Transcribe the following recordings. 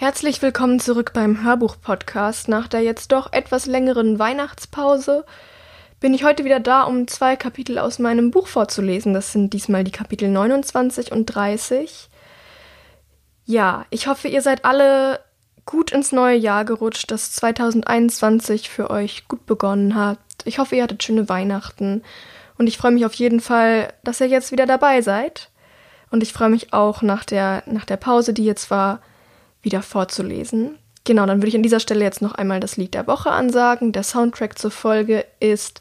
Herzlich willkommen zurück beim Hörbuch-Podcast. Nach der jetzt doch etwas längeren Weihnachtspause bin ich heute wieder da, um zwei Kapitel aus meinem Buch vorzulesen. Das sind diesmal die Kapitel 29 und 30. Ja, ich hoffe, ihr seid alle gut ins neue Jahr gerutscht, dass 2021 für euch gut begonnen hat. Ich hoffe, ihr hattet schöne Weihnachten und ich freue mich auf jeden Fall, dass ihr jetzt wieder dabei seid. Und ich freue mich auch nach der, nach der Pause, die jetzt war, wieder vorzulesen. Genau, dann würde ich an dieser Stelle jetzt noch einmal das Lied der Woche ansagen. Der Soundtrack zur Folge ist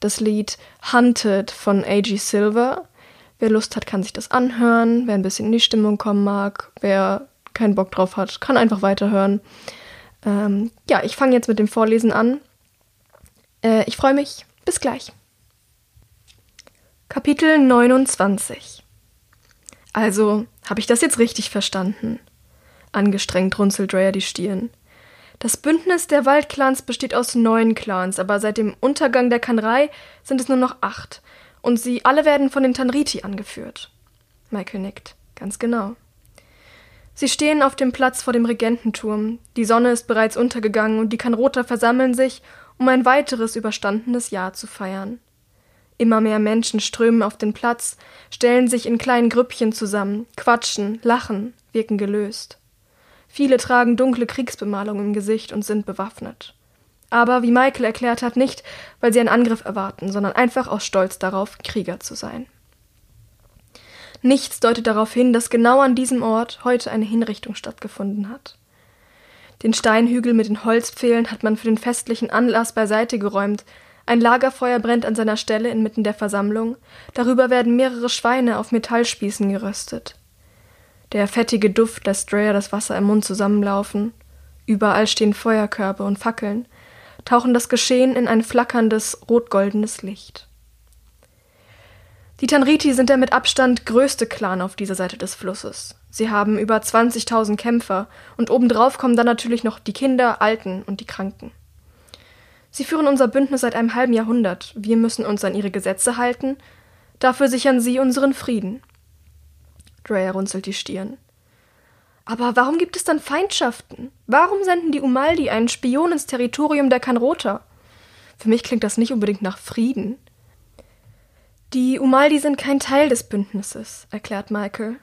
das Lied Hunted von A.G. Silver. Wer Lust hat, kann sich das anhören. Wer ein bisschen in die Stimmung kommen mag, wer keinen Bock drauf hat, kann einfach weiterhören. Ähm, ja, ich fange jetzt mit dem Vorlesen an. Äh, ich freue mich. Bis gleich. Kapitel 29 Also, habe ich das jetzt richtig verstanden? Angestrengt runzelt Dreyer die Stirn. Das Bündnis der Waldclans besteht aus neun Clans, aber seit dem Untergang der Kanrei sind es nur noch acht. Und sie alle werden von den Tanriti angeführt. Michael nickt. Ganz genau. Sie stehen auf dem Platz vor dem Regententurm. Die Sonne ist bereits untergegangen und die Kanroter versammeln sich, um ein weiteres überstandenes Jahr zu feiern. Immer mehr Menschen strömen auf den Platz, stellen sich in kleinen Grüppchen zusammen, quatschen, lachen, wirken gelöst. Viele tragen dunkle Kriegsbemalung im Gesicht und sind bewaffnet. Aber, wie Michael erklärt hat, nicht, weil sie einen Angriff erwarten, sondern einfach aus Stolz darauf, Krieger zu sein. Nichts deutet darauf hin, dass genau an diesem Ort heute eine Hinrichtung stattgefunden hat. Den Steinhügel mit den Holzpfählen hat man für den festlichen Anlass beiseite geräumt, ein Lagerfeuer brennt an seiner Stelle inmitten der Versammlung, darüber werden mehrere Schweine auf Metallspießen geröstet. Der fettige Duft lässt Dreyer das Wasser im Mund zusammenlaufen. Überall stehen Feuerkörbe und Fackeln, tauchen das Geschehen in ein flackerndes, rotgoldenes Licht. Die Tanriti sind der mit Abstand größte Clan auf dieser Seite des Flusses. Sie haben über 20.000 Kämpfer und obendrauf kommen dann natürlich noch die Kinder, Alten und die Kranken. Sie führen unser Bündnis seit einem halben Jahrhundert. Wir müssen uns an ihre Gesetze halten. Dafür sichern sie unseren Frieden. Drea runzelt die Stirn. Aber warum gibt es dann Feindschaften? Warum senden die Umaldi einen Spion ins Territorium der Kanrota? Für mich klingt das nicht unbedingt nach Frieden. Die Umaldi sind kein Teil des Bündnisses, erklärt Michael.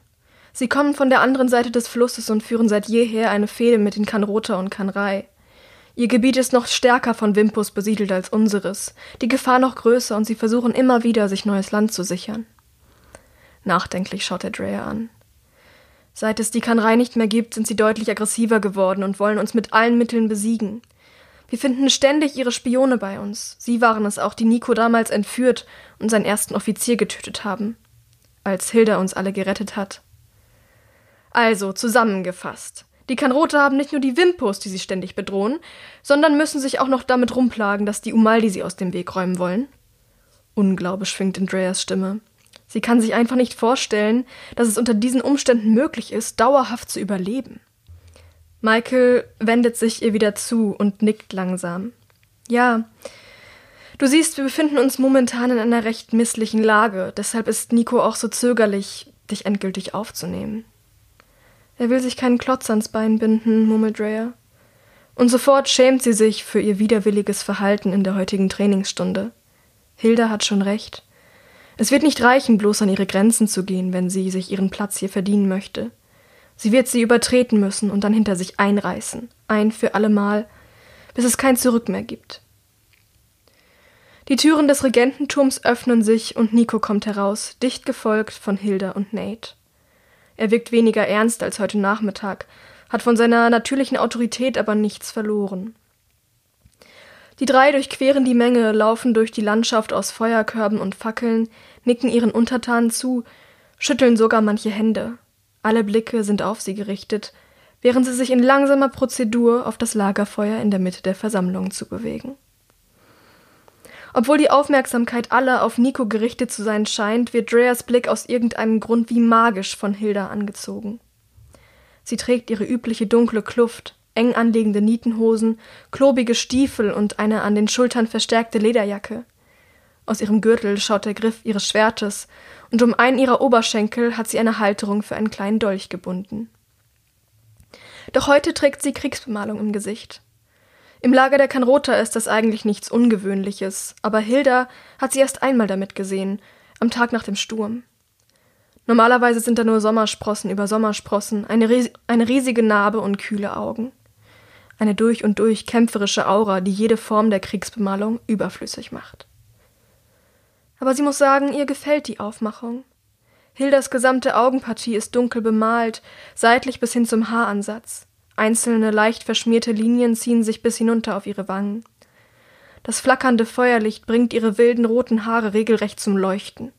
Sie kommen von der anderen Seite des Flusses und führen seit jeher eine Fehde mit den Kanrota und Kanrai. Ihr Gebiet ist noch stärker von Wimpus besiedelt als unseres, die Gefahr noch größer und sie versuchen immer wieder, sich neues Land zu sichern. Nachdenklich schaut er Drea an. Seit es die Kanrei nicht mehr gibt, sind sie deutlich aggressiver geworden und wollen uns mit allen Mitteln besiegen. Wir finden ständig ihre Spione bei uns. Sie waren es auch, die Nico damals entführt und seinen ersten Offizier getötet haben. Als Hilda uns alle gerettet hat. Also, zusammengefasst. Die Kanrote haben nicht nur die Wimpos, die sie ständig bedrohen, sondern müssen sich auch noch damit rumplagen, dass die Umaldi sie aus dem Weg räumen wollen. Unglaube schwingt in Dreas Stimme. Sie kann sich einfach nicht vorstellen, dass es unter diesen Umständen möglich ist, dauerhaft zu überleben. Michael wendet sich ihr wieder zu und nickt langsam. Ja, du siehst, wir befinden uns momentan in einer recht misslichen Lage, deshalb ist Nico auch so zögerlich, dich endgültig aufzunehmen. Er will sich keinen Klotz ans Bein binden, murmelt Rhea. Und sofort schämt sie sich für ihr widerwilliges Verhalten in der heutigen Trainingsstunde. Hilda hat schon recht. Es wird nicht reichen, bloß an ihre Grenzen zu gehen, wenn sie sich ihren Platz hier verdienen möchte. Sie wird sie übertreten müssen und dann hinter sich einreißen, ein für allemal, bis es kein Zurück mehr gibt. Die Türen des Regententurms öffnen sich und Nico kommt heraus, dicht gefolgt von Hilda und Nate. Er wirkt weniger ernst als heute Nachmittag, hat von seiner natürlichen Autorität aber nichts verloren. Die drei durchqueren die Menge, laufen durch die Landschaft aus Feuerkörben und Fackeln, nicken ihren Untertanen zu, schütteln sogar manche Hände. Alle Blicke sind auf sie gerichtet, während sie sich in langsamer Prozedur auf das Lagerfeuer in der Mitte der Versammlung zu bewegen. Obwohl die Aufmerksamkeit aller auf Nico gerichtet zu sein scheint, wird Dreas Blick aus irgendeinem Grund wie magisch von Hilda angezogen. Sie trägt ihre übliche dunkle Kluft, eng anliegende Nietenhosen, klobige Stiefel und eine an den Schultern verstärkte Lederjacke. Aus ihrem Gürtel schaut der Griff ihres Schwertes, und um einen ihrer Oberschenkel hat sie eine Halterung für einen kleinen Dolch gebunden. Doch heute trägt sie Kriegsbemalung im Gesicht. Im Lager der Kanrota ist das eigentlich nichts Ungewöhnliches, aber Hilda hat sie erst einmal damit gesehen, am Tag nach dem Sturm. Normalerweise sind da nur Sommersprossen über Sommersprossen, eine, eine riesige Narbe und kühle Augen. Eine durch und durch kämpferische Aura, die jede Form der Kriegsbemalung überflüssig macht. Aber sie muss sagen, ihr gefällt die Aufmachung. Hildas gesamte Augenpartie ist dunkel bemalt, seitlich bis hin zum Haaransatz. Einzelne leicht verschmierte Linien ziehen sich bis hinunter auf ihre Wangen. Das flackernde Feuerlicht bringt ihre wilden roten Haare regelrecht zum Leuchten.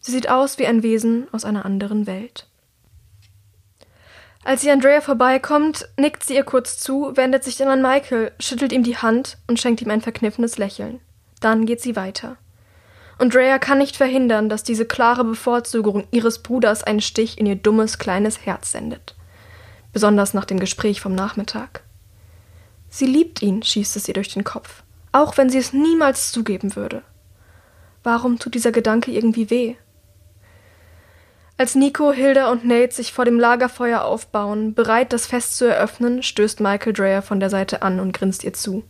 Sie sieht aus wie ein Wesen aus einer anderen Welt. Als sie Andrea vorbeikommt, nickt sie ihr kurz zu, wendet sich dann an Michael, schüttelt ihm die Hand und schenkt ihm ein verkniffenes Lächeln. Dann geht sie weiter. Andrea kann nicht verhindern, dass diese klare Bevorzugung ihres Bruders einen Stich in ihr dummes kleines Herz sendet. Besonders nach dem Gespräch vom Nachmittag. Sie liebt ihn, schießt es ihr durch den Kopf, auch wenn sie es niemals zugeben würde. Warum tut dieser Gedanke irgendwie weh? Als Nico, Hilda und Nate sich vor dem Lagerfeuer aufbauen, bereit, das Fest zu eröffnen, stößt Michael Dreyer von der Seite an und grinst ihr zu.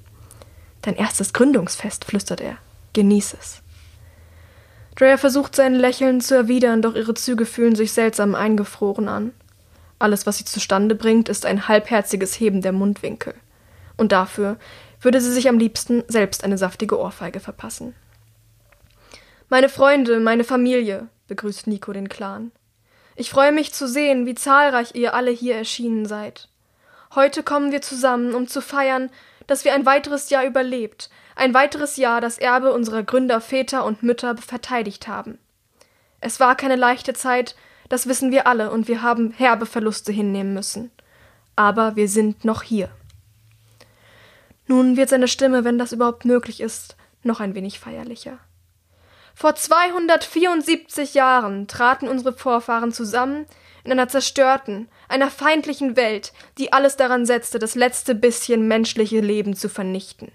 Dein erstes Gründungsfest, flüstert er. Genieß es. Drea versucht sein Lächeln zu erwidern, doch ihre Züge fühlen sich seltsam eingefroren an. Alles, was sie zustande bringt, ist ein halbherziges Heben der Mundwinkel. Und dafür würde sie sich am liebsten selbst eine saftige Ohrfeige verpassen. Meine Freunde, meine Familie, begrüßt Nico den Clan. Ich freue mich zu sehen, wie zahlreich ihr alle hier erschienen seid. Heute kommen wir zusammen, um zu feiern, dass wir ein weiteres Jahr überlebt, ein weiteres Jahr das Erbe unserer Gründer Väter und Mütter verteidigt haben. Es war keine leichte Zeit, das wissen wir alle, und wir haben herbe Verluste hinnehmen müssen. Aber wir sind noch hier. Nun wird seine Stimme, wenn das überhaupt möglich ist, noch ein wenig feierlicher. Vor 274 Jahren traten unsere Vorfahren zusammen in einer zerstörten, einer feindlichen Welt, die alles daran setzte, das letzte bisschen menschliche Leben zu vernichten.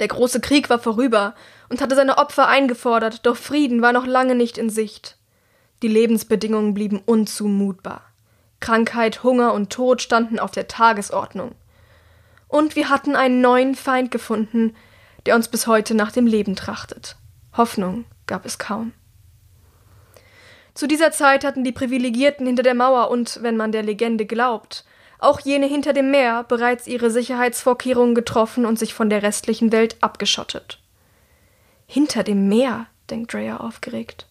Der große Krieg war vorüber und hatte seine Opfer eingefordert, doch Frieden war noch lange nicht in Sicht. Die Lebensbedingungen blieben unzumutbar. Krankheit, Hunger und Tod standen auf der Tagesordnung. Und wir hatten einen neuen Feind gefunden, der uns bis heute nach dem Leben trachtet. Hoffnung gab es kaum. Zu dieser Zeit hatten die Privilegierten hinter der Mauer und, wenn man der Legende glaubt, auch jene hinter dem Meer bereits ihre Sicherheitsvorkehrungen getroffen und sich von der restlichen Welt abgeschottet. Hinter dem Meer, denkt Drea aufgeregt.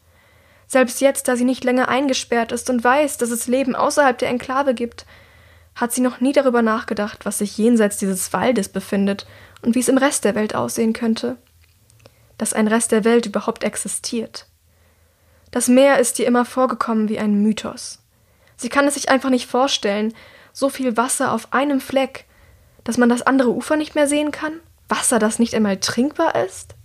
Selbst jetzt, da sie nicht länger eingesperrt ist und weiß, dass es Leben außerhalb der Enklave gibt, hat sie noch nie darüber nachgedacht, was sich jenseits dieses Waldes befindet und wie es im Rest der Welt aussehen könnte. Dass ein Rest der Welt überhaupt existiert. Das Meer ist ihr immer vorgekommen wie ein Mythos. Sie kann es sich einfach nicht vorstellen, so viel Wasser auf einem Fleck, dass man das andere Ufer nicht mehr sehen kann? Wasser, das nicht einmal trinkbar ist?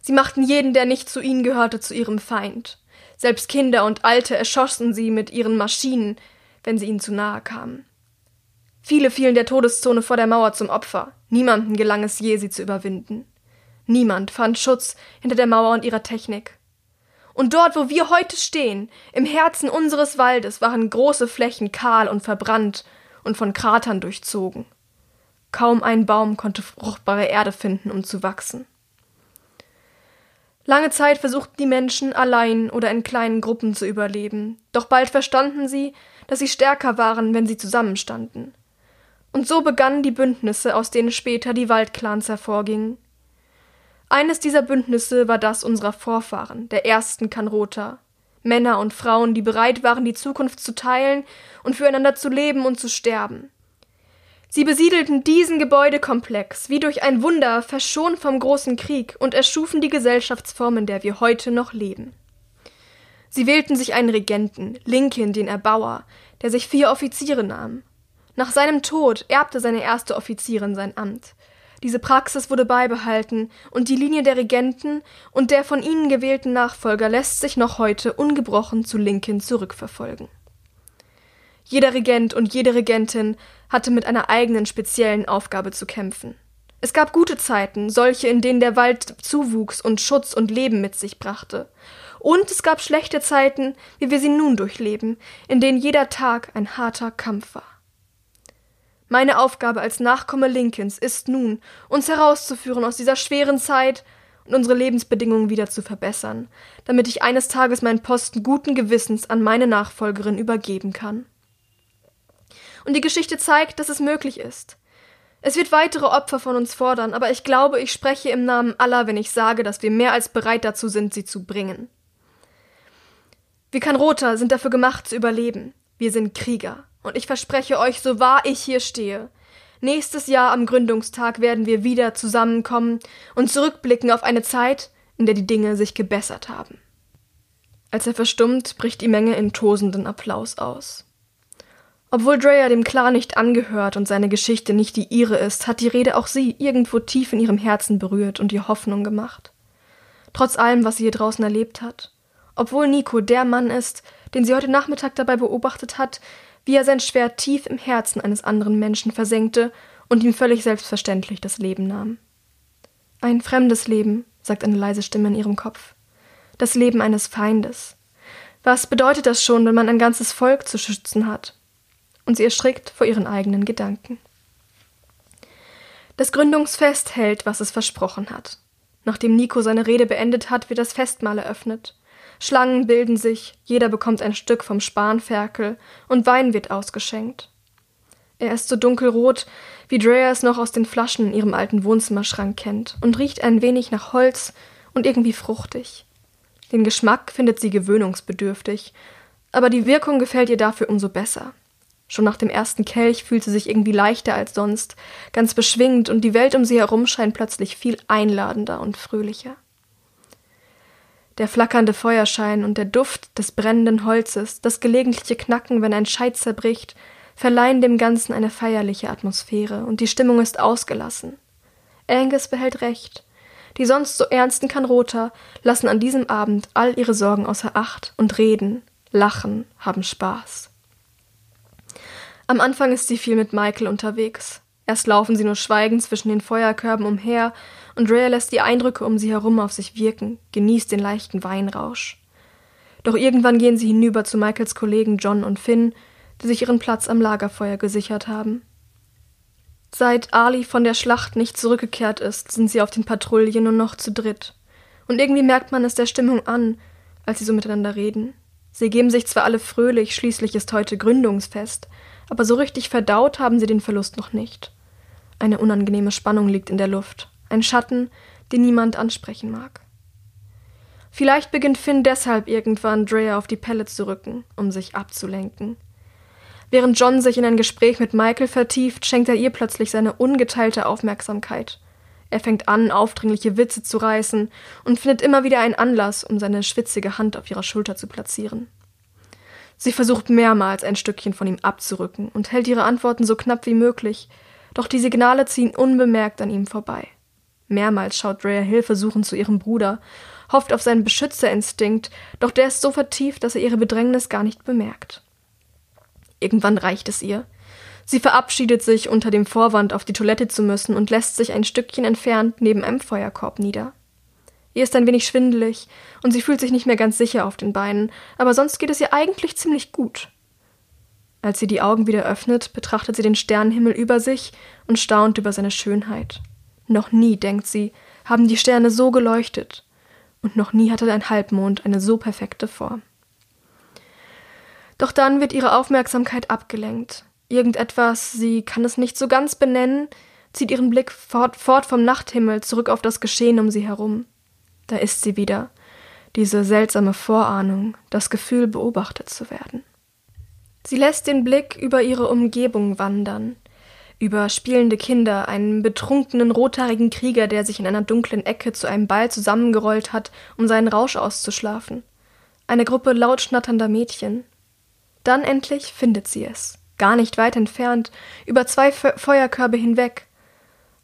Sie machten jeden, der nicht zu ihnen gehörte, zu ihrem Feind. Selbst Kinder und Alte erschossen sie mit ihren Maschinen, wenn sie ihnen zu nahe kamen. Viele fielen der Todeszone vor der Mauer zum Opfer. Niemanden gelang es je, sie zu überwinden. Niemand fand Schutz hinter der Mauer und ihrer Technik. Und dort, wo wir heute stehen, im Herzen unseres Waldes, waren große Flächen kahl und verbrannt und von Kratern durchzogen. Kaum ein Baum konnte fruchtbare Erde finden, um zu wachsen. Lange Zeit versuchten die Menschen allein oder in kleinen Gruppen zu überleben, doch bald verstanden sie, dass sie stärker waren, wenn sie zusammenstanden. Und so begannen die Bündnisse, aus denen später die Waldclans hervorgingen. Eines dieser Bündnisse war das unserer Vorfahren, der ersten Kanrota. Männer und Frauen, die bereit waren, die Zukunft zu teilen und füreinander zu leben und zu sterben. Sie besiedelten diesen Gebäudekomplex wie durch ein Wunder, verschont vom großen Krieg, und erschufen die Gesellschaftsform, in der wir heute noch leben. Sie wählten sich einen Regenten, Lincoln den Erbauer, der sich vier Offiziere nahm. Nach seinem Tod erbte seine erste Offizierin sein Amt. Diese Praxis wurde beibehalten, und die Linie der Regenten und der von ihnen gewählten Nachfolger lässt sich noch heute ungebrochen zu Lincoln zurückverfolgen. Jeder Regent und jede Regentin hatte mit einer eigenen speziellen Aufgabe zu kämpfen. Es gab gute Zeiten, solche, in denen der Wald Zuwuchs und Schutz und Leben mit sich brachte, Und es gab schlechte Zeiten, wie wir sie nun durchleben, in denen jeder Tag ein harter Kampf war. Meine Aufgabe als Nachkomme Lincolns ist nun, uns herauszuführen aus dieser schweren Zeit und unsere Lebensbedingungen wieder zu verbessern, damit ich eines Tages meinen Posten guten Gewissens an meine Nachfolgerin übergeben kann. Und die Geschichte zeigt, dass es möglich ist. Es wird weitere Opfer von uns fordern, aber ich glaube, ich spreche im Namen aller, wenn ich sage, dass wir mehr als bereit dazu sind, sie zu bringen. Wir Kanrota sind dafür gemacht zu überleben. Wir sind Krieger. Und ich verspreche euch, so wahr ich hier stehe, nächstes Jahr am Gründungstag werden wir wieder zusammenkommen und zurückblicken auf eine Zeit, in der die Dinge sich gebessert haben. Als er verstummt, bricht die Menge in tosenden Applaus aus. Obwohl Drea dem Clan nicht angehört und seine Geschichte nicht die ihre ist, hat die Rede auch sie irgendwo tief in ihrem Herzen berührt und ihr Hoffnung gemacht. Trotz allem, was sie hier draußen erlebt hat. Obwohl Nico der Mann ist, den sie heute Nachmittag dabei beobachtet hat, wie er sein Schwert tief im Herzen eines anderen Menschen versenkte und ihm völlig selbstverständlich das Leben nahm. Ein fremdes Leben, sagt eine leise Stimme in ihrem Kopf. Das Leben eines Feindes. Was bedeutet das schon, wenn man ein ganzes Volk zu schützen hat? und sie erschrickt vor ihren eigenen Gedanken. Das Gründungsfest hält, was es versprochen hat. Nachdem Nico seine Rede beendet hat, wird das Festmahl eröffnet. Schlangen bilden sich, jeder bekommt ein Stück vom Spanferkel und Wein wird ausgeschenkt. Er ist so dunkelrot, wie Drea es noch aus den Flaschen in ihrem alten Wohnzimmerschrank kennt und riecht ein wenig nach Holz und irgendwie fruchtig. Den Geschmack findet sie gewöhnungsbedürftig, aber die Wirkung gefällt ihr dafür umso besser. Schon nach dem ersten Kelch fühlt sie sich irgendwie leichter als sonst, ganz beschwingt, und die Welt um sie herum scheint plötzlich viel einladender und fröhlicher. Der flackernde Feuerschein und der Duft des brennenden Holzes, das gelegentliche Knacken, wenn ein Scheit zerbricht, verleihen dem Ganzen eine feierliche Atmosphäre, und die Stimmung ist ausgelassen. Angus behält recht. Die sonst so ernsten Kanroter lassen an diesem Abend all ihre Sorgen außer Acht und reden, lachen, haben Spaß. Am Anfang ist sie viel mit Michael unterwegs. Erst laufen sie nur schweigend zwischen den Feuerkörben umher, und Rhea lässt die Eindrücke um sie herum auf sich wirken, genießt den leichten Weinrausch. Doch irgendwann gehen sie hinüber zu Michaels Kollegen John und Finn, die sich ihren Platz am Lagerfeuer gesichert haben. Seit Ali von der Schlacht nicht zurückgekehrt ist, sind sie auf den Patrouillen nur noch zu dritt. Und irgendwie merkt man es der Stimmung an, als sie so miteinander reden. Sie geben sich zwar alle fröhlich, schließlich ist heute Gründungsfest, aber so richtig verdaut haben sie den Verlust noch nicht. Eine unangenehme Spannung liegt in der Luft, ein Schatten, den niemand ansprechen mag. Vielleicht beginnt Finn deshalb irgendwann Drea auf die Pelle zu rücken, um sich abzulenken. Während John sich in ein Gespräch mit Michael vertieft, schenkt er ihr plötzlich seine ungeteilte Aufmerksamkeit. Er fängt an, aufdringliche Witze zu reißen und findet immer wieder einen Anlass, um seine schwitzige Hand auf ihrer Schulter zu platzieren. Sie versucht mehrmals ein Stückchen von ihm abzurücken und hält ihre Antworten so knapp wie möglich, doch die Signale ziehen unbemerkt an ihm vorbei. Mehrmals schaut Rhea hilfesuchend zu ihrem Bruder, hofft auf seinen Beschützerinstinkt, doch der ist so vertieft, dass er ihre Bedrängnis gar nicht bemerkt. Irgendwann reicht es ihr. Sie verabschiedet sich unter dem Vorwand, auf die Toilette zu müssen und lässt sich ein Stückchen entfernt neben einem Feuerkorb nieder. Ihr ist ein wenig schwindelig und sie fühlt sich nicht mehr ganz sicher auf den Beinen, aber sonst geht es ihr eigentlich ziemlich gut. Als sie die Augen wieder öffnet, betrachtet sie den Sternenhimmel über sich und staunt über seine Schönheit. Noch nie, denkt sie, haben die Sterne so geleuchtet, und noch nie hatte ein Halbmond eine so perfekte Form. Doch dann wird ihre Aufmerksamkeit abgelenkt. Irgendetwas, sie kann es nicht so ganz benennen, zieht ihren Blick fort, fort vom Nachthimmel zurück auf das Geschehen um sie herum. Da ist sie wieder, diese seltsame Vorahnung, das Gefühl, beobachtet zu werden. Sie lässt den Blick über ihre Umgebung wandern, über spielende Kinder, einen betrunkenen rothaarigen Krieger, der sich in einer dunklen Ecke zu einem Ball zusammengerollt hat, um seinen Rausch auszuschlafen, eine Gruppe laut schnatternder Mädchen. Dann endlich findet sie es, gar nicht weit entfernt, über zwei Fe Feuerkörbe hinweg,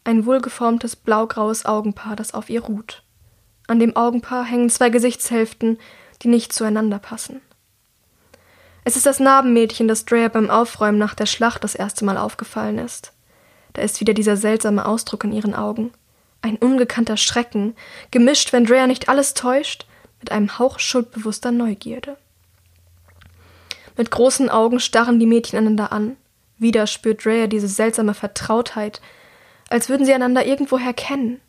ein wohlgeformtes blaugraues Augenpaar, das auf ihr ruht. An dem Augenpaar hängen zwei Gesichtshälften, die nicht zueinander passen. Es ist das Narbenmädchen, das Drea beim Aufräumen nach der Schlacht das erste Mal aufgefallen ist. Da ist wieder dieser seltsame Ausdruck in ihren Augen. Ein ungekannter Schrecken, gemischt, wenn Drea nicht alles täuscht, mit einem Hauch schuldbewusster Neugierde. Mit großen Augen starren die Mädchen einander an. Wieder spürt Drea diese seltsame Vertrautheit, als würden sie einander irgendwoher kennen.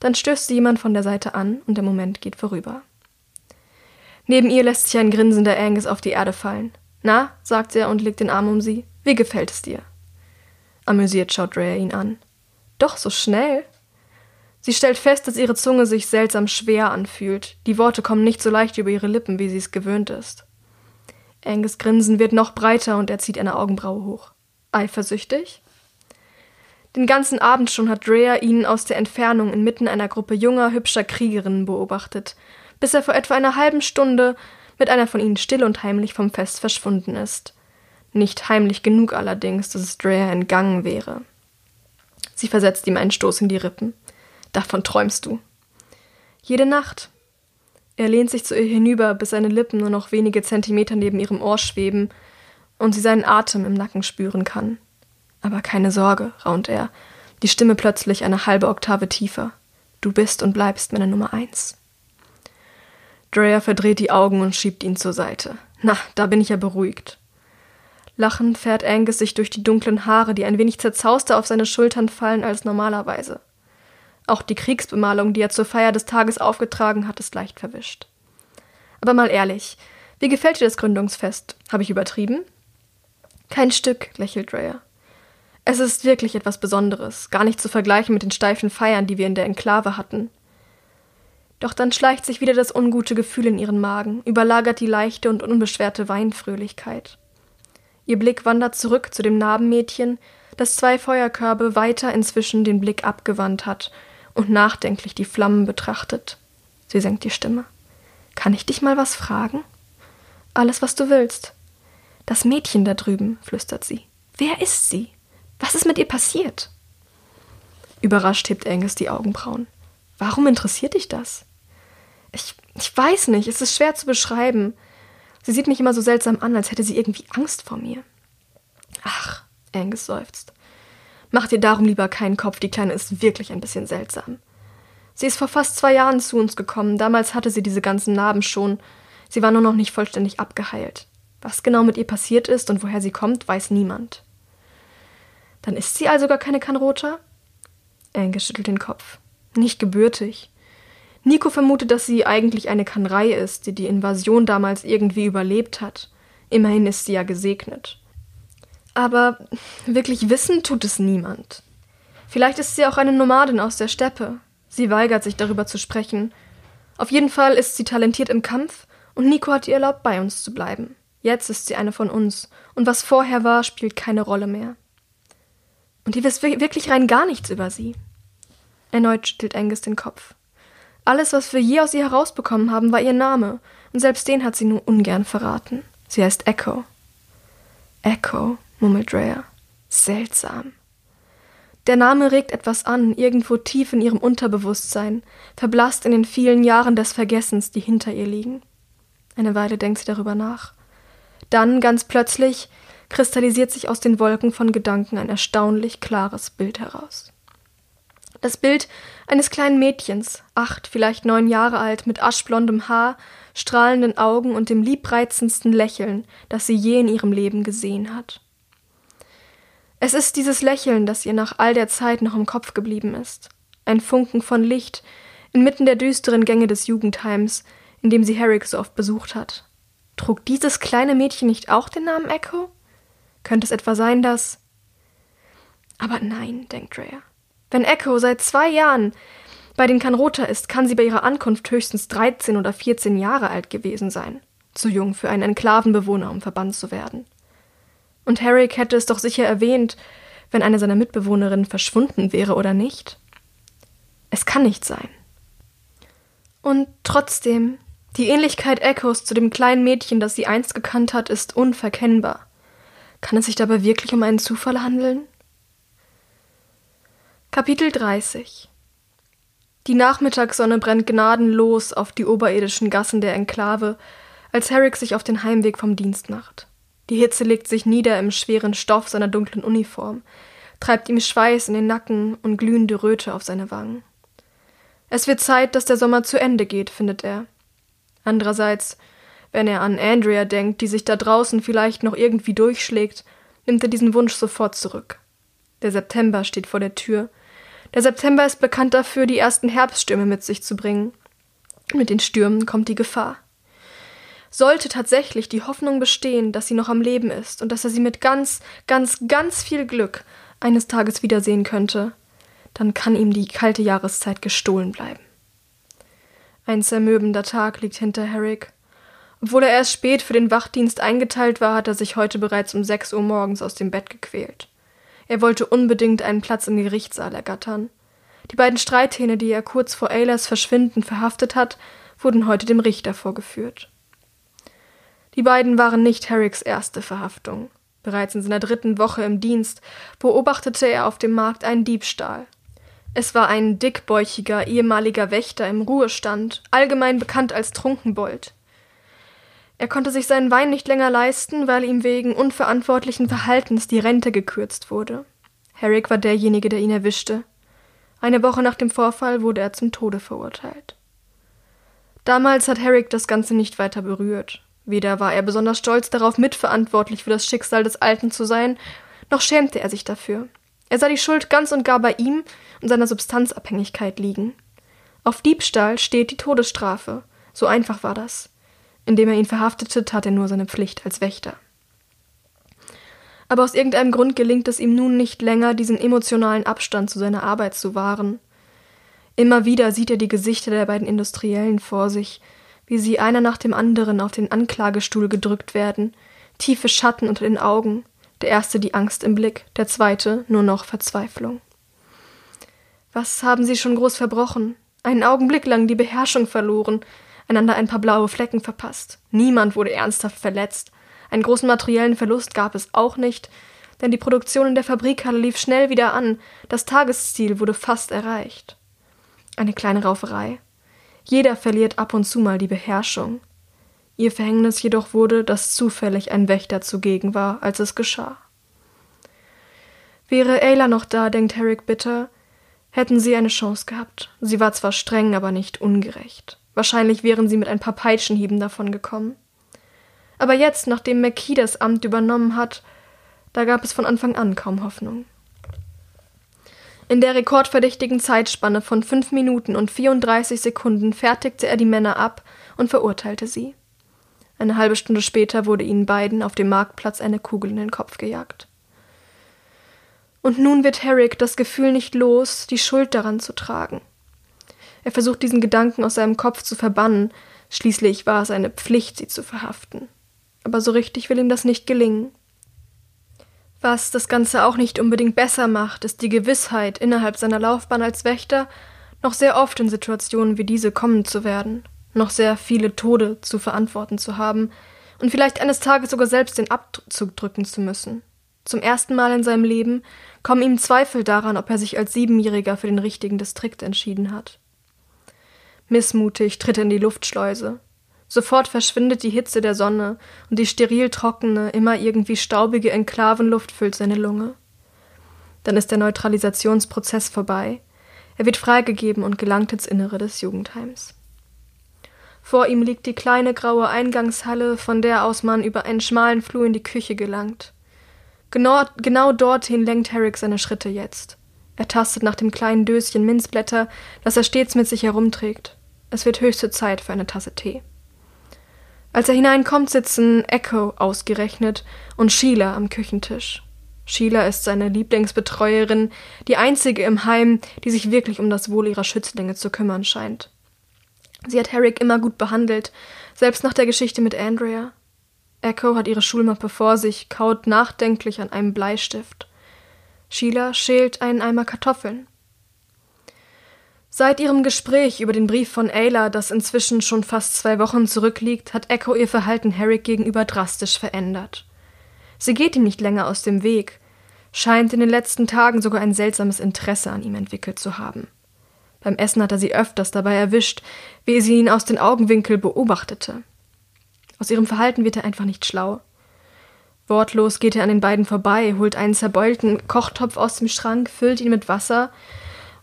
Dann stößt sie jemand von der Seite an und der Moment geht vorüber. Neben ihr lässt sich ein grinsender Angus auf die Erde fallen. Na, sagt er und legt den Arm um sie. Wie gefällt es dir? Amüsiert schaut Drea ihn an. Doch so schnell? Sie stellt fest, dass ihre Zunge sich seltsam schwer anfühlt. Die Worte kommen nicht so leicht über ihre Lippen, wie sie es gewöhnt ist. Angus Grinsen wird noch breiter und er zieht eine Augenbraue hoch. Eifersüchtig? Den ganzen Abend schon hat Drea ihn aus der Entfernung inmitten einer Gruppe junger, hübscher Kriegerinnen beobachtet, bis er vor etwa einer halben Stunde mit einer von ihnen still und heimlich vom Fest verschwunden ist. Nicht heimlich genug allerdings, dass es Drea entgangen wäre. Sie versetzt ihm einen Stoß in die Rippen. Davon träumst du. Jede Nacht. Er lehnt sich zu ihr hinüber, bis seine Lippen nur noch wenige Zentimeter neben ihrem Ohr schweben und sie seinen Atem im Nacken spüren kann. Aber keine Sorge, raunt er, die Stimme plötzlich eine halbe Oktave tiefer. Du bist und bleibst meine Nummer eins. Drea verdreht die Augen und schiebt ihn zur Seite. Na, da bin ich ja beruhigt. Lachend fährt Angus sich durch die dunklen Haare, die ein wenig zerzauster auf seine Schultern fallen als normalerweise. Auch die Kriegsbemalung, die er zur Feier des Tages aufgetragen hat, ist leicht verwischt. Aber mal ehrlich, wie gefällt dir das Gründungsfest? Habe ich übertrieben? Kein Stück, lächelt Drea. Es ist wirklich etwas Besonderes, gar nicht zu vergleichen mit den steifen Feiern, die wir in der Enklave hatten. Doch dann schleicht sich wieder das ungute Gefühl in ihren Magen, überlagert die leichte und unbeschwerte Weinfröhlichkeit. Ihr Blick wandert zurück zu dem Narbenmädchen, das zwei Feuerkörbe weiter inzwischen den Blick abgewandt hat und nachdenklich die Flammen betrachtet. Sie senkt die Stimme. Kann ich dich mal was fragen? Alles, was du willst. Das Mädchen da drüben, flüstert sie. Wer ist sie? Was ist mit ihr passiert? Überrascht hebt Angus die Augenbrauen. Warum interessiert dich das? Ich, ich weiß nicht, es ist schwer zu beschreiben. Sie sieht mich immer so seltsam an, als hätte sie irgendwie Angst vor mir. Ach, Angus seufzt. Mach dir darum lieber keinen Kopf, die Kleine ist wirklich ein bisschen seltsam. Sie ist vor fast zwei Jahren zu uns gekommen, damals hatte sie diese ganzen Narben schon. Sie war nur noch nicht vollständig abgeheilt. Was genau mit ihr passiert ist und woher sie kommt, weiß niemand. Dann ist sie also gar keine Kanrota? Angus schüttelt den Kopf. Nicht gebürtig. Nico vermutet, dass sie eigentlich eine Kanrei ist, die die Invasion damals irgendwie überlebt hat. Immerhin ist sie ja gesegnet. Aber wirklich wissen tut es niemand. Vielleicht ist sie auch eine Nomadin aus der Steppe. Sie weigert sich darüber zu sprechen. Auf jeden Fall ist sie talentiert im Kampf und Nico hat ihr erlaubt, bei uns zu bleiben. Jetzt ist sie eine von uns und was vorher war, spielt keine Rolle mehr. Und ihr wisst wirklich rein gar nichts über sie. Erneut schüttelt Angus den Kopf. Alles, was wir je aus ihr herausbekommen haben, war ihr Name, und selbst den hat sie nur ungern verraten. Sie heißt Echo. Echo, murmelt Drea. Seltsam. Der Name regt etwas an, irgendwo tief in ihrem Unterbewusstsein, verblasst in den vielen Jahren des Vergessens, die hinter ihr liegen. Eine Weile denkt sie darüber nach. Dann, ganz plötzlich, kristallisiert sich aus den Wolken von Gedanken ein erstaunlich klares Bild heraus. Das Bild eines kleinen Mädchens, acht, vielleicht neun Jahre alt, mit aschblondem Haar, strahlenden Augen und dem liebreizendsten Lächeln, das sie je in ihrem Leben gesehen hat. Es ist dieses Lächeln, das ihr nach all der Zeit noch im Kopf geblieben ist. Ein Funken von Licht inmitten der düsteren Gänge des Jugendheims, in dem sie Herrick so oft besucht hat. Trug dieses kleine Mädchen nicht auch den Namen Echo? Könnte es etwa sein, dass. Aber nein, denkt Drea. Wenn Echo seit zwei Jahren bei den Kanrota ist, kann sie bei ihrer Ankunft höchstens 13 oder 14 Jahre alt gewesen sein. Zu jung für einen Enklavenbewohner, um verbannt zu werden. Und Herrick hätte es doch sicher erwähnt, wenn eine seiner Mitbewohnerinnen verschwunden wäre oder nicht. Es kann nicht sein. Und trotzdem, die Ähnlichkeit Echos zu dem kleinen Mädchen, das sie einst gekannt hat, ist unverkennbar. Kann es sich dabei wirklich um einen Zufall handeln? Kapitel 30 Die Nachmittagssonne brennt gnadenlos auf die oberirdischen Gassen der Enklave, als Herrick sich auf den Heimweg vom Dienst macht. Die Hitze legt sich nieder im schweren Stoff seiner dunklen Uniform, treibt ihm Schweiß in den Nacken und glühende Röte auf seine Wangen. Es wird Zeit, dass der Sommer zu Ende geht, findet er. Andererseits, wenn er an Andrea denkt, die sich da draußen vielleicht noch irgendwie durchschlägt, nimmt er diesen Wunsch sofort zurück. Der September steht vor der Tür. Der September ist bekannt dafür, die ersten Herbststürme mit sich zu bringen. Mit den Stürmen kommt die Gefahr. Sollte tatsächlich die Hoffnung bestehen, dass sie noch am Leben ist und dass er sie mit ganz, ganz, ganz viel Glück eines Tages wiedersehen könnte, dann kann ihm die kalte Jahreszeit gestohlen bleiben. Ein zermürbender Tag liegt hinter Herrick. Obwohl er erst spät für den Wachdienst eingeteilt war, hat er sich heute bereits um sechs Uhr morgens aus dem Bett gequält. Er wollte unbedingt einen Platz im Gerichtssaal ergattern. Die beiden Streithähne, die er kurz vor Aylas Verschwinden verhaftet hat, wurden heute dem Richter vorgeführt. Die beiden waren nicht Herricks erste Verhaftung. Bereits in seiner dritten Woche im Dienst beobachtete er auf dem Markt einen Diebstahl. Es war ein dickbäuchiger ehemaliger Wächter im Ruhestand, allgemein bekannt als Trunkenbold. Er konnte sich seinen Wein nicht länger leisten, weil ihm wegen unverantwortlichen Verhaltens die Rente gekürzt wurde. Herrick war derjenige, der ihn erwischte. Eine Woche nach dem Vorfall wurde er zum Tode verurteilt. Damals hat Herrick das Ganze nicht weiter berührt. Weder war er besonders stolz darauf, mitverantwortlich für das Schicksal des Alten zu sein, noch schämte er sich dafür. Er sah die Schuld ganz und gar bei ihm und seiner Substanzabhängigkeit liegen. Auf Diebstahl steht die Todesstrafe. So einfach war das. Indem er ihn verhaftete, tat er nur seine Pflicht als Wächter. Aber aus irgendeinem Grund gelingt es ihm nun nicht länger, diesen emotionalen Abstand zu seiner Arbeit zu wahren. Immer wieder sieht er die Gesichter der beiden Industriellen vor sich, wie sie einer nach dem anderen auf den Anklagestuhl gedrückt werden, tiefe Schatten unter den Augen, der erste die Angst im Blick, der zweite nur noch Verzweiflung. Was haben sie schon groß verbrochen? Einen Augenblick lang die Beherrschung verloren, einander ein paar blaue Flecken verpasst. Niemand wurde ernsthaft verletzt. Einen großen materiellen Verlust gab es auch nicht, denn die Produktion in der Fabrikhalle lief schnell wieder an, das Tagesziel wurde fast erreicht. Eine kleine Rauferei, jeder verliert ab und zu mal die Beherrschung. Ihr Verhängnis jedoch wurde, dass zufällig ein Wächter zugegen war, als es geschah. Wäre Ayla noch da, denkt Herrick bitter, hätten sie eine Chance gehabt. Sie war zwar streng, aber nicht ungerecht. Wahrscheinlich wären sie mit ein paar Peitschenhieben davon gekommen. Aber jetzt, nachdem McKee das Amt übernommen hat, da gab es von Anfang an kaum Hoffnung. In der rekordverdächtigen Zeitspanne von fünf Minuten und 34 Sekunden fertigte er die Männer ab und verurteilte sie. Eine halbe Stunde später wurde ihnen beiden auf dem Marktplatz eine Kugel in den Kopf gejagt. Und nun wird Herrick das Gefühl nicht los, die Schuld daran zu tragen. Er versucht diesen Gedanken aus seinem Kopf zu verbannen, schließlich war es eine Pflicht, sie zu verhaften. Aber so richtig will ihm das nicht gelingen. Was das Ganze auch nicht unbedingt besser macht, ist die Gewissheit, innerhalb seiner Laufbahn als Wächter noch sehr oft in Situationen wie diese kommen zu werden, noch sehr viele Tode zu verantworten zu haben und vielleicht eines Tages sogar selbst den Abzug drücken zu müssen. Zum ersten Mal in seinem Leben kommen ihm Zweifel daran, ob er sich als Siebenjähriger für den richtigen Distrikt entschieden hat. Missmutig tritt er in die Luftschleuse. Sofort verschwindet die Hitze der Sonne und die steril trockene, immer irgendwie staubige Enklavenluft füllt seine Lunge. Dann ist der Neutralisationsprozess vorbei. Er wird freigegeben und gelangt ins Innere des Jugendheims. Vor ihm liegt die kleine graue Eingangshalle, von der aus man über einen schmalen Flur in die Küche gelangt. Genau, genau dorthin lenkt Herrick seine Schritte jetzt. Er tastet nach dem kleinen Döschen Minzblätter, das er stets mit sich herumträgt. Es wird höchste Zeit für eine Tasse Tee. Als er hineinkommt, sitzen Echo ausgerechnet und Sheila am Küchentisch. Sheila ist seine Lieblingsbetreuerin, die einzige im Heim, die sich wirklich um das Wohl ihrer Schützlinge zu kümmern scheint. Sie hat Herrick immer gut behandelt, selbst nach der Geschichte mit Andrea. Echo hat ihre Schulmappe vor sich, kaut nachdenklich an einem Bleistift. Sheila schält einen Eimer Kartoffeln. Seit ihrem Gespräch über den Brief von Ayla, das inzwischen schon fast zwei Wochen zurückliegt, hat Echo ihr Verhalten Herrick gegenüber drastisch verändert. Sie geht ihm nicht länger aus dem Weg, scheint in den letzten Tagen sogar ein seltsames Interesse an ihm entwickelt zu haben. Beim Essen hat er sie öfters dabei erwischt, wie sie ihn aus den Augenwinkel beobachtete. Aus ihrem Verhalten wird er einfach nicht schlau. Wortlos geht er an den beiden vorbei, holt einen zerbeulten Kochtopf aus dem Schrank, füllt ihn mit Wasser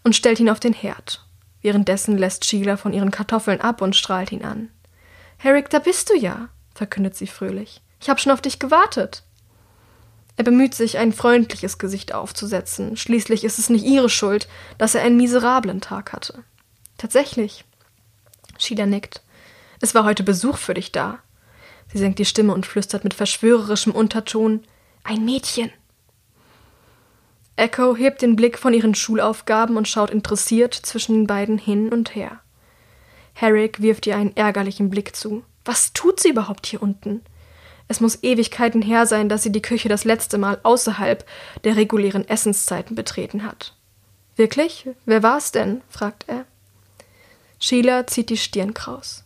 und stellt ihn auf den Herd. Währenddessen lässt Sheila von ihren Kartoffeln ab und strahlt ihn an. Herrick, da bist du ja, verkündet sie fröhlich. Ich habe schon auf dich gewartet. Er bemüht sich, ein freundliches Gesicht aufzusetzen. Schließlich ist es nicht ihre Schuld, dass er einen miserablen Tag hatte. Tatsächlich. Sheila nickt. Es war heute Besuch für dich da. Sie senkt die Stimme und flüstert mit verschwörerischem Unterton Ein Mädchen. Echo hebt den Blick von ihren Schulaufgaben und schaut interessiert zwischen den beiden hin und her. Herrick wirft ihr einen ärgerlichen Blick zu. Was tut sie überhaupt hier unten? Es muss Ewigkeiten her sein, dass sie die Küche das letzte Mal außerhalb der regulären Essenszeiten betreten hat. Wirklich? Wer war es denn? fragt er. Sheila zieht die Stirn kraus.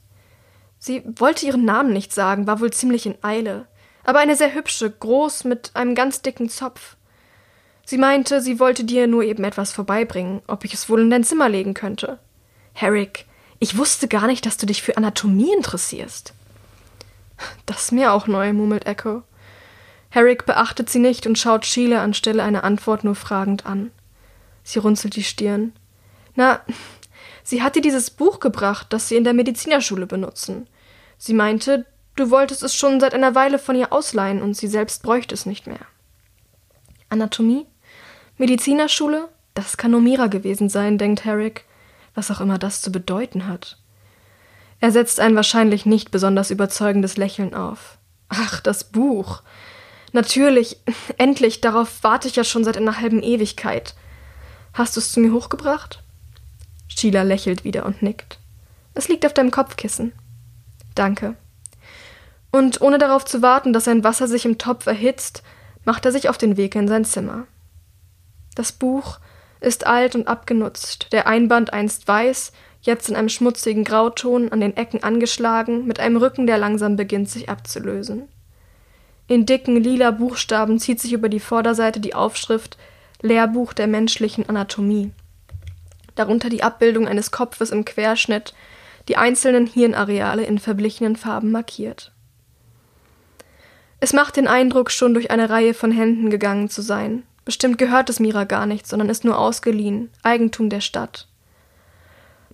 Sie wollte ihren Namen nicht sagen, war wohl ziemlich in Eile, aber eine sehr hübsche, groß, mit einem ganz dicken Zopf. Sie meinte, sie wollte dir nur eben etwas vorbeibringen, ob ich es wohl in dein Zimmer legen könnte. Herrick, ich wusste gar nicht, dass du dich für Anatomie interessierst. Das ist mir auch neu, murmelt Echo. Herrick beachtet sie nicht und schaut Sheila anstelle einer Antwort nur fragend an. Sie runzelt die Stirn. Na, sie hat dir dieses Buch gebracht, das sie in der Medizinerschule benutzen. Sie meinte, du wolltest es schon seit einer Weile von ihr ausleihen und sie selbst bräuchte es nicht mehr. Anatomie? Medizinerschule? Das kann nur Mira gewesen sein, denkt Herrick, was auch immer das zu bedeuten hat. Er setzt ein wahrscheinlich nicht besonders überzeugendes Lächeln auf. Ach, das Buch. Natürlich, endlich, darauf warte ich ja schon seit einer halben Ewigkeit. Hast du es zu mir hochgebracht? Sheila lächelt wieder und nickt. Es liegt auf deinem Kopfkissen. Danke. Und ohne darauf zu warten, dass sein Wasser sich im Topf erhitzt, macht er sich auf den Weg in sein Zimmer. Das Buch ist alt und abgenutzt, der Einband einst weiß, jetzt in einem schmutzigen Grauton, an den Ecken angeschlagen, mit einem Rücken, der langsam beginnt, sich abzulösen. In dicken lila Buchstaben zieht sich über die Vorderseite die Aufschrift Lehrbuch der menschlichen Anatomie. Darunter die Abbildung eines Kopfes im Querschnitt, die einzelnen Hirnareale in verblichenen Farben markiert. Es macht den Eindruck, schon durch eine Reihe von Händen gegangen zu sein. Bestimmt gehört es Mira gar nicht, sondern ist nur ausgeliehen, Eigentum der Stadt.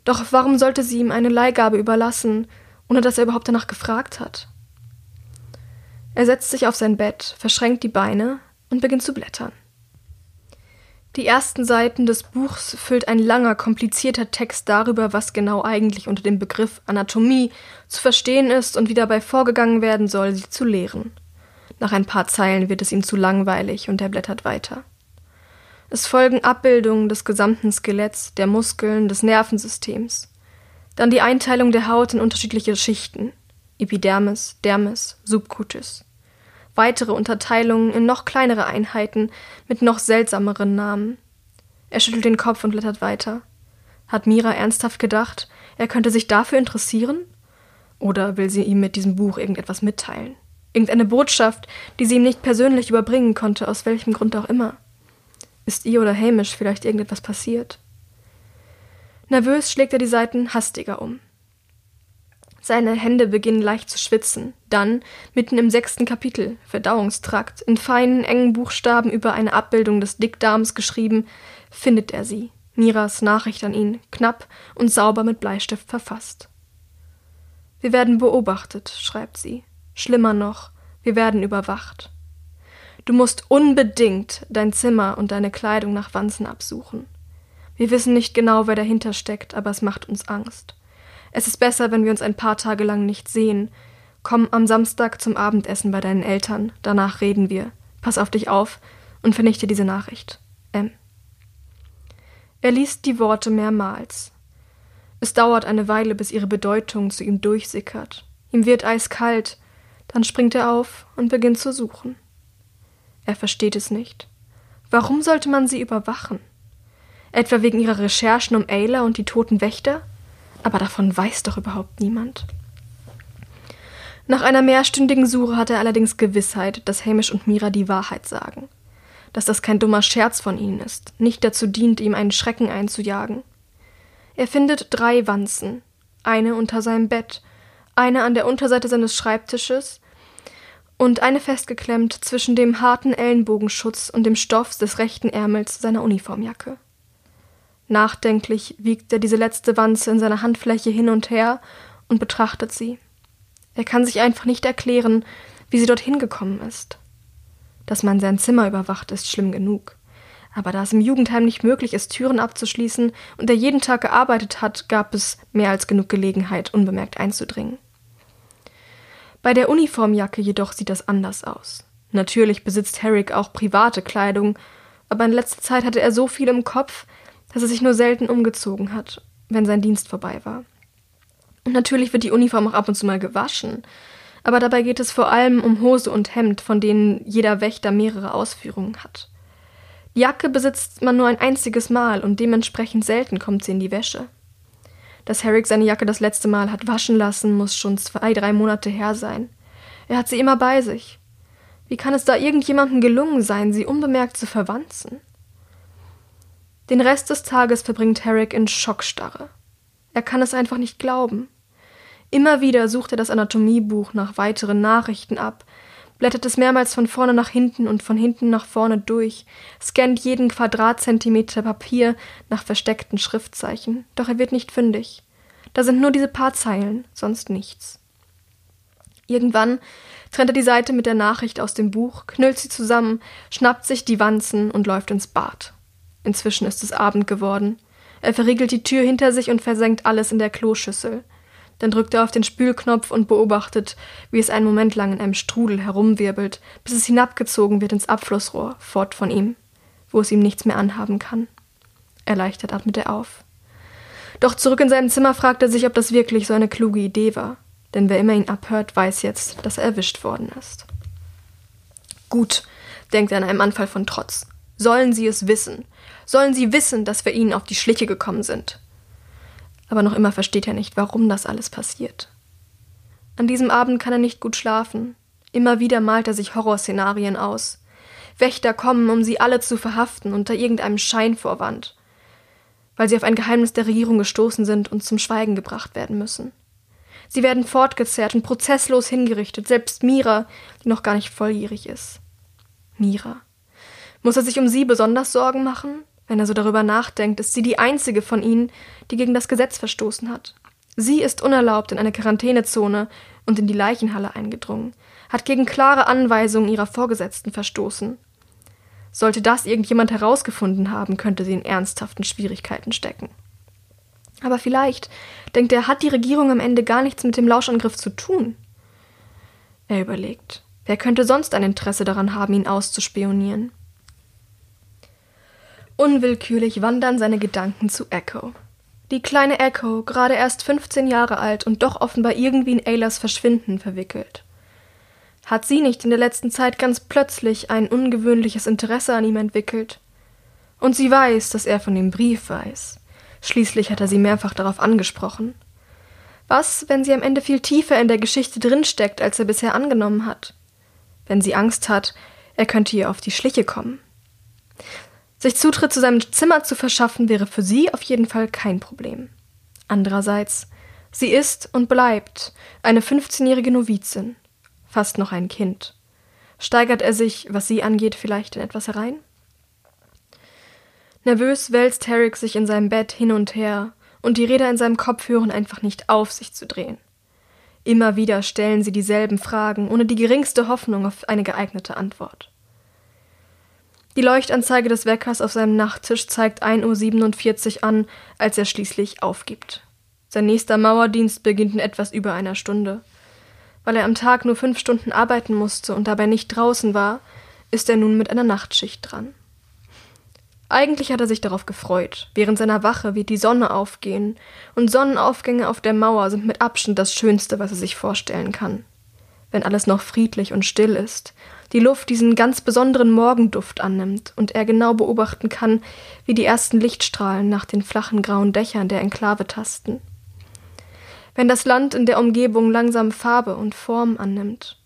Doch warum sollte sie ihm eine Leihgabe überlassen, ohne dass er überhaupt danach gefragt hat? Er setzt sich auf sein Bett, verschränkt die Beine und beginnt zu blättern. Die ersten Seiten des Buchs füllt ein langer, komplizierter Text darüber, was genau eigentlich unter dem Begriff Anatomie zu verstehen ist und wie dabei vorgegangen werden soll, sie zu lehren. Nach ein paar Zeilen wird es ihm zu langweilig und er blättert weiter. Es folgen Abbildungen des gesamten Skeletts, der Muskeln, des Nervensystems. Dann die Einteilung der Haut in unterschiedliche Schichten. Epidermis, Dermis, Subcutis. Weitere Unterteilungen in noch kleinere Einheiten mit noch seltsameren Namen. Er schüttelt den Kopf und blättert weiter. Hat Mira ernsthaft gedacht, er könnte sich dafür interessieren? Oder will sie ihm mit diesem Buch irgendetwas mitteilen? Irgendeine Botschaft, die sie ihm nicht persönlich überbringen konnte, aus welchem Grund auch immer. Ist ihr oder Hamish vielleicht irgendetwas passiert? Nervös schlägt er die Seiten hastiger um. Seine Hände beginnen leicht zu schwitzen. Dann, mitten im sechsten Kapitel, Verdauungstrakt, in feinen, engen Buchstaben über eine Abbildung des Dickdarms geschrieben, findet er sie. Miras Nachricht an ihn, knapp und sauber mit Bleistift verfasst. Wir werden beobachtet, schreibt sie. Schlimmer noch, wir werden überwacht. Du musst unbedingt dein Zimmer und deine Kleidung nach Wanzen absuchen. Wir wissen nicht genau, wer dahinter steckt, aber es macht uns Angst. Es ist besser, wenn wir uns ein paar Tage lang nicht sehen. Komm am Samstag zum Abendessen bei deinen Eltern, danach reden wir. Pass auf dich auf und vernichte diese Nachricht. M. Er liest die Worte mehrmals. Es dauert eine Weile, bis ihre Bedeutung zu ihm durchsickert. Ihm wird eiskalt, dann springt er auf und beginnt zu suchen. Er versteht es nicht. Warum sollte man sie überwachen? Etwa wegen ihrer Recherchen um Ayla und die toten Wächter? Aber davon weiß doch überhaupt niemand. Nach einer mehrstündigen Suche hat er allerdings Gewissheit, dass Hamish und Mira die Wahrheit sagen. Dass das kein dummer Scherz von ihnen ist, nicht dazu dient, ihm einen Schrecken einzujagen. Er findet drei Wanzen, eine unter seinem Bett, eine an der Unterseite seines Schreibtisches und eine festgeklemmt zwischen dem harten Ellenbogenschutz und dem Stoff des rechten Ärmels seiner Uniformjacke. Nachdenklich wiegt er diese letzte Wanze in seiner Handfläche hin und her und betrachtet sie. Er kann sich einfach nicht erklären, wie sie dorthin gekommen ist. Dass man sein Zimmer überwacht, ist schlimm genug. Aber da es im Jugendheim nicht möglich ist, Türen abzuschließen und er jeden Tag gearbeitet hat, gab es mehr als genug Gelegenheit, unbemerkt einzudringen. Bei der Uniformjacke jedoch sieht das anders aus. Natürlich besitzt Herrick auch private Kleidung, aber in letzter Zeit hatte er so viel im Kopf, dass er sich nur selten umgezogen hat, wenn sein Dienst vorbei war. Und natürlich wird die Uniform auch ab und zu mal gewaschen, aber dabei geht es vor allem um Hose und Hemd, von denen jeder Wächter mehrere Ausführungen hat. Die Jacke besitzt man nur ein einziges Mal und dementsprechend selten kommt sie in die Wäsche. Dass Herrick seine Jacke das letzte Mal hat waschen lassen, muss schon zwei, drei Monate her sein. Er hat sie immer bei sich. Wie kann es da irgendjemandem gelungen sein, sie unbemerkt zu verwanzen? Den Rest des Tages verbringt Herrick in Schockstarre. Er kann es einfach nicht glauben. Immer wieder sucht er das Anatomiebuch nach weiteren Nachrichten ab, blättert es mehrmals von vorne nach hinten und von hinten nach vorne durch, scannt jeden Quadratzentimeter Papier nach versteckten Schriftzeichen, doch er wird nicht fündig. Da sind nur diese paar Zeilen, sonst nichts. Irgendwann trennt er die Seite mit der Nachricht aus dem Buch, knüllt sie zusammen, schnappt sich die Wanzen und läuft ins Bad. Inzwischen ist es Abend geworden. Er verriegelt die Tür hinter sich und versenkt alles in der Kloschüssel. Dann drückt er auf den Spülknopf und beobachtet, wie es einen Moment lang in einem Strudel herumwirbelt, bis es hinabgezogen wird ins Abflussrohr, fort von ihm, wo es ihm nichts mehr anhaben kann. Erleichtert atmet er auf. Doch zurück in sein Zimmer fragt er sich, ob das wirklich so eine kluge Idee war denn wer immer ihn abhört, weiß jetzt, dass er erwischt worden ist. Gut, denkt er in einem Anfall von Trotz. Sollen sie es wissen? Sollen sie wissen, dass wir ihnen auf die Schliche gekommen sind? Aber noch immer versteht er nicht, warum das alles passiert. An diesem Abend kann er nicht gut schlafen. Immer wieder malt er sich Horrorszenarien aus. Wächter kommen, um sie alle zu verhaften unter irgendeinem Scheinvorwand, weil sie auf ein Geheimnis der Regierung gestoßen sind und zum Schweigen gebracht werden müssen. Sie werden fortgezerrt und prozesslos hingerichtet, selbst Mira, die noch gar nicht volljährig ist. Mira. Muss er sich um sie besonders Sorgen machen? Wenn er so darüber nachdenkt, ist sie die einzige von ihnen, die gegen das Gesetz verstoßen hat. Sie ist unerlaubt in eine Quarantänezone und in die Leichenhalle eingedrungen, hat gegen klare Anweisungen ihrer Vorgesetzten verstoßen. Sollte das irgendjemand herausgefunden haben, könnte sie in ernsthaften Schwierigkeiten stecken. Aber vielleicht denkt er, hat die Regierung am Ende gar nichts mit dem Lauschangriff zu tun. Er überlegt, wer könnte sonst ein Interesse daran haben, ihn auszuspionieren? Unwillkürlich wandern seine Gedanken zu Echo. Die kleine Echo, gerade erst 15 Jahre alt und doch offenbar irgendwie in Aylas Verschwinden verwickelt. Hat sie nicht in der letzten Zeit ganz plötzlich ein ungewöhnliches Interesse an ihm entwickelt? Und sie weiß, dass er von dem Brief weiß. Schließlich hat er sie mehrfach darauf angesprochen. Was, wenn sie am Ende viel tiefer in der Geschichte drinsteckt, als er bisher angenommen hat? Wenn sie Angst hat, er könnte ihr auf die Schliche kommen. Sich Zutritt zu seinem Zimmer zu verschaffen, wäre für sie auf jeden Fall kein Problem. Andererseits, sie ist und bleibt eine 15-jährige Novizin, fast noch ein Kind. Steigert er sich, was sie angeht, vielleicht in etwas herein? Nervös wälzt Herrick sich in seinem Bett hin und her, und die Räder in seinem Kopf hören einfach nicht auf, sich zu drehen. Immer wieder stellen sie dieselben Fragen, ohne die geringste Hoffnung auf eine geeignete Antwort. Die Leuchtanzeige des Weckers auf seinem Nachttisch zeigt 1.47 Uhr an, als er schließlich aufgibt. Sein nächster Mauerdienst beginnt in etwas über einer Stunde. Weil er am Tag nur fünf Stunden arbeiten musste und dabei nicht draußen war, ist er nun mit einer Nachtschicht dran. Eigentlich hat er sich darauf gefreut. Während seiner Wache wird die Sonne aufgehen, und Sonnenaufgänge auf der Mauer sind mit Abstand das Schönste, was er sich vorstellen kann. Wenn alles noch friedlich und still ist, die Luft diesen ganz besonderen Morgenduft annimmt und er genau beobachten kann, wie die ersten Lichtstrahlen nach den flachen grauen Dächern der Enklave tasten. Wenn das Land in der Umgebung langsam Farbe und Form annimmt.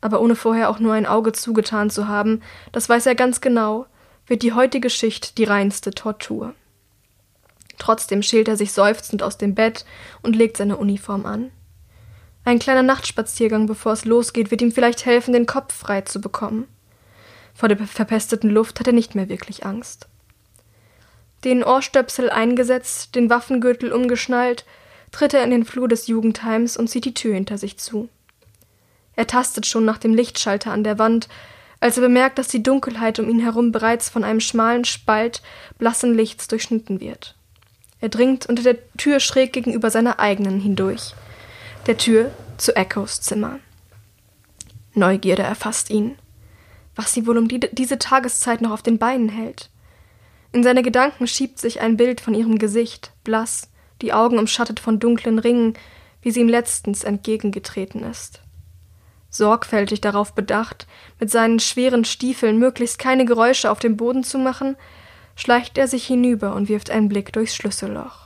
Aber ohne vorher auch nur ein Auge zugetan zu haben, das weiß er ganz genau, wird die heutige Schicht die reinste Tortur. Trotzdem schält er sich seufzend aus dem Bett und legt seine Uniform an. Ein kleiner Nachtspaziergang, bevor es losgeht, wird ihm vielleicht helfen, den Kopf frei zu bekommen. Vor der verpesteten Luft hat er nicht mehr wirklich Angst. Den Ohrstöpsel eingesetzt, den Waffengürtel umgeschnallt, tritt er in den Flur des Jugendheims und zieht die Tür hinter sich zu. Er tastet schon nach dem Lichtschalter an der Wand, als er bemerkt, dass die Dunkelheit um ihn herum bereits von einem schmalen Spalt blassen Lichts durchschnitten wird. Er dringt unter der Tür schräg gegenüber seiner eigenen hindurch. Der Tür zu Echos Zimmer. Neugierde erfasst ihn. Was sie wohl um die, diese Tageszeit noch auf den Beinen hält. In seine Gedanken schiebt sich ein Bild von ihrem Gesicht, blass, die Augen umschattet von dunklen Ringen, wie sie ihm letztens entgegengetreten ist. Sorgfältig darauf bedacht, mit seinen schweren Stiefeln möglichst keine Geräusche auf dem Boden zu machen, schleicht er sich hinüber und wirft einen Blick durchs Schlüsselloch.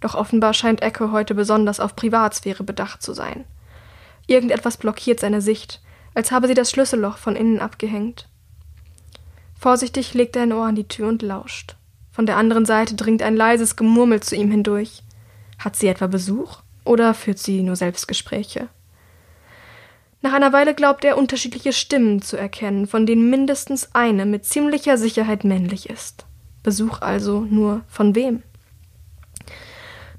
Doch offenbar scheint Echo heute besonders auf Privatsphäre bedacht zu sein. Irgendetwas blockiert seine Sicht, als habe sie das Schlüsselloch von innen abgehängt. Vorsichtig legt er ein Ohr an die Tür und lauscht. Von der anderen Seite dringt ein leises Gemurmel zu ihm hindurch. Hat sie etwa Besuch oder führt sie nur Selbstgespräche? Nach einer Weile glaubt er, unterschiedliche Stimmen zu erkennen, von denen mindestens eine mit ziemlicher Sicherheit männlich ist. Besuch also nur von wem?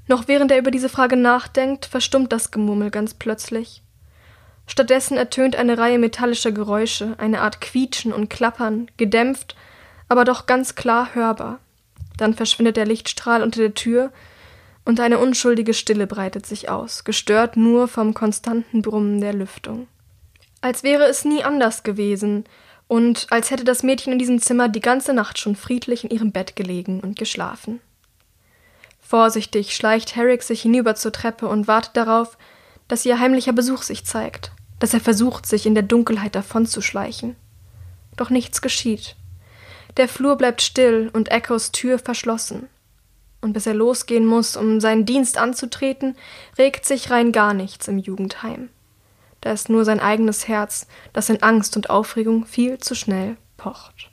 Noch während er über diese Frage nachdenkt, verstummt das Gemurmel ganz plötzlich. Stattdessen ertönt eine Reihe metallischer Geräusche, eine Art Quietschen und Klappern, gedämpft, aber doch ganz klar hörbar. Dann verschwindet der Lichtstrahl unter der Tür und eine unschuldige Stille breitet sich aus, gestört nur vom konstanten Brummen der Lüftung. Als wäre es nie anders gewesen und als hätte das Mädchen in diesem Zimmer die ganze Nacht schon friedlich in ihrem Bett gelegen und geschlafen. Vorsichtig schleicht Herrick sich hinüber zur Treppe und wartet darauf, dass ihr heimlicher Besuch sich zeigt, dass er versucht, sich in der Dunkelheit davonzuschleichen. Doch nichts geschieht. Der Flur bleibt still und Echos Tür verschlossen. Und bis er losgehen muss, um seinen Dienst anzutreten, regt sich rein gar nichts im Jugendheim. Da ist nur sein eigenes Herz, das in Angst und Aufregung viel zu schnell pocht.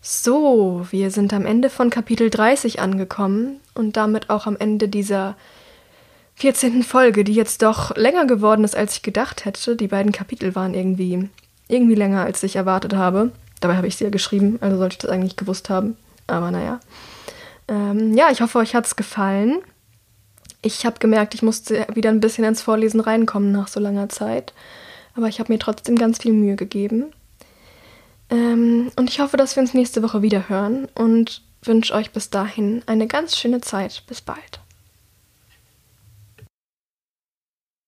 So, wir sind am Ende von Kapitel 30 angekommen und damit auch am Ende dieser 14. Folge, die jetzt doch länger geworden ist, als ich gedacht hätte. Die beiden Kapitel waren irgendwie, irgendwie länger, als ich erwartet habe. Dabei habe ich sie ja geschrieben, also sollte ich das eigentlich gewusst haben. Aber naja. Ähm, ja, ich hoffe, euch hat es gefallen. Ich habe gemerkt, ich musste wieder ein bisschen ins Vorlesen reinkommen nach so langer Zeit. Aber ich habe mir trotzdem ganz viel Mühe gegeben. Ähm, und ich hoffe, dass wir uns nächste Woche wieder hören und wünsche euch bis dahin eine ganz schöne Zeit. Bis bald.